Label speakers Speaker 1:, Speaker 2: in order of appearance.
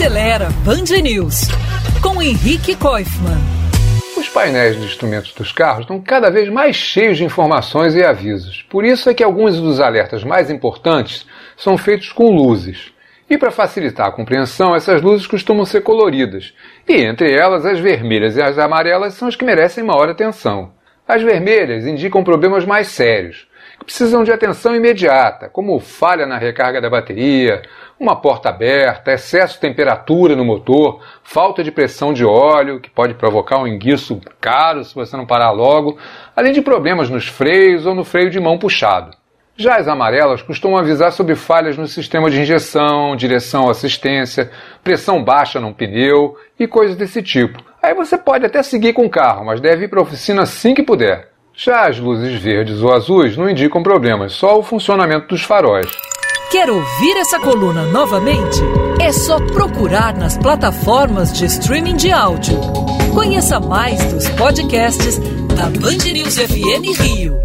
Speaker 1: Acelera Band News com Henrique Koifman.
Speaker 2: Os painéis de instrumentos dos carros estão cada vez mais cheios de informações e avisos. Por isso é que alguns dos alertas mais importantes são feitos com luzes. E para facilitar a compreensão, essas luzes costumam ser coloridas. E entre elas, as vermelhas e as amarelas são as que merecem maior atenção. As vermelhas indicam problemas mais sérios, precisam de atenção imediata, como falha na recarga da bateria, uma porta aberta, excesso de temperatura no motor, falta de pressão de óleo, que pode provocar um enguiço caro se você não parar logo, além de problemas nos freios ou no freio de mão puxado. Já as amarelas costumam avisar sobre falhas no sistema de injeção, direção assistência, pressão baixa no pneu e coisas desse tipo. Aí você pode até seguir com o carro, mas deve ir para a oficina assim que puder. Já as luzes verdes ou azuis não indicam problemas, só o funcionamento dos faróis.
Speaker 1: Quer ouvir essa coluna novamente? É só procurar nas plataformas de streaming de áudio. Conheça mais dos podcasts da Band News FM Rio.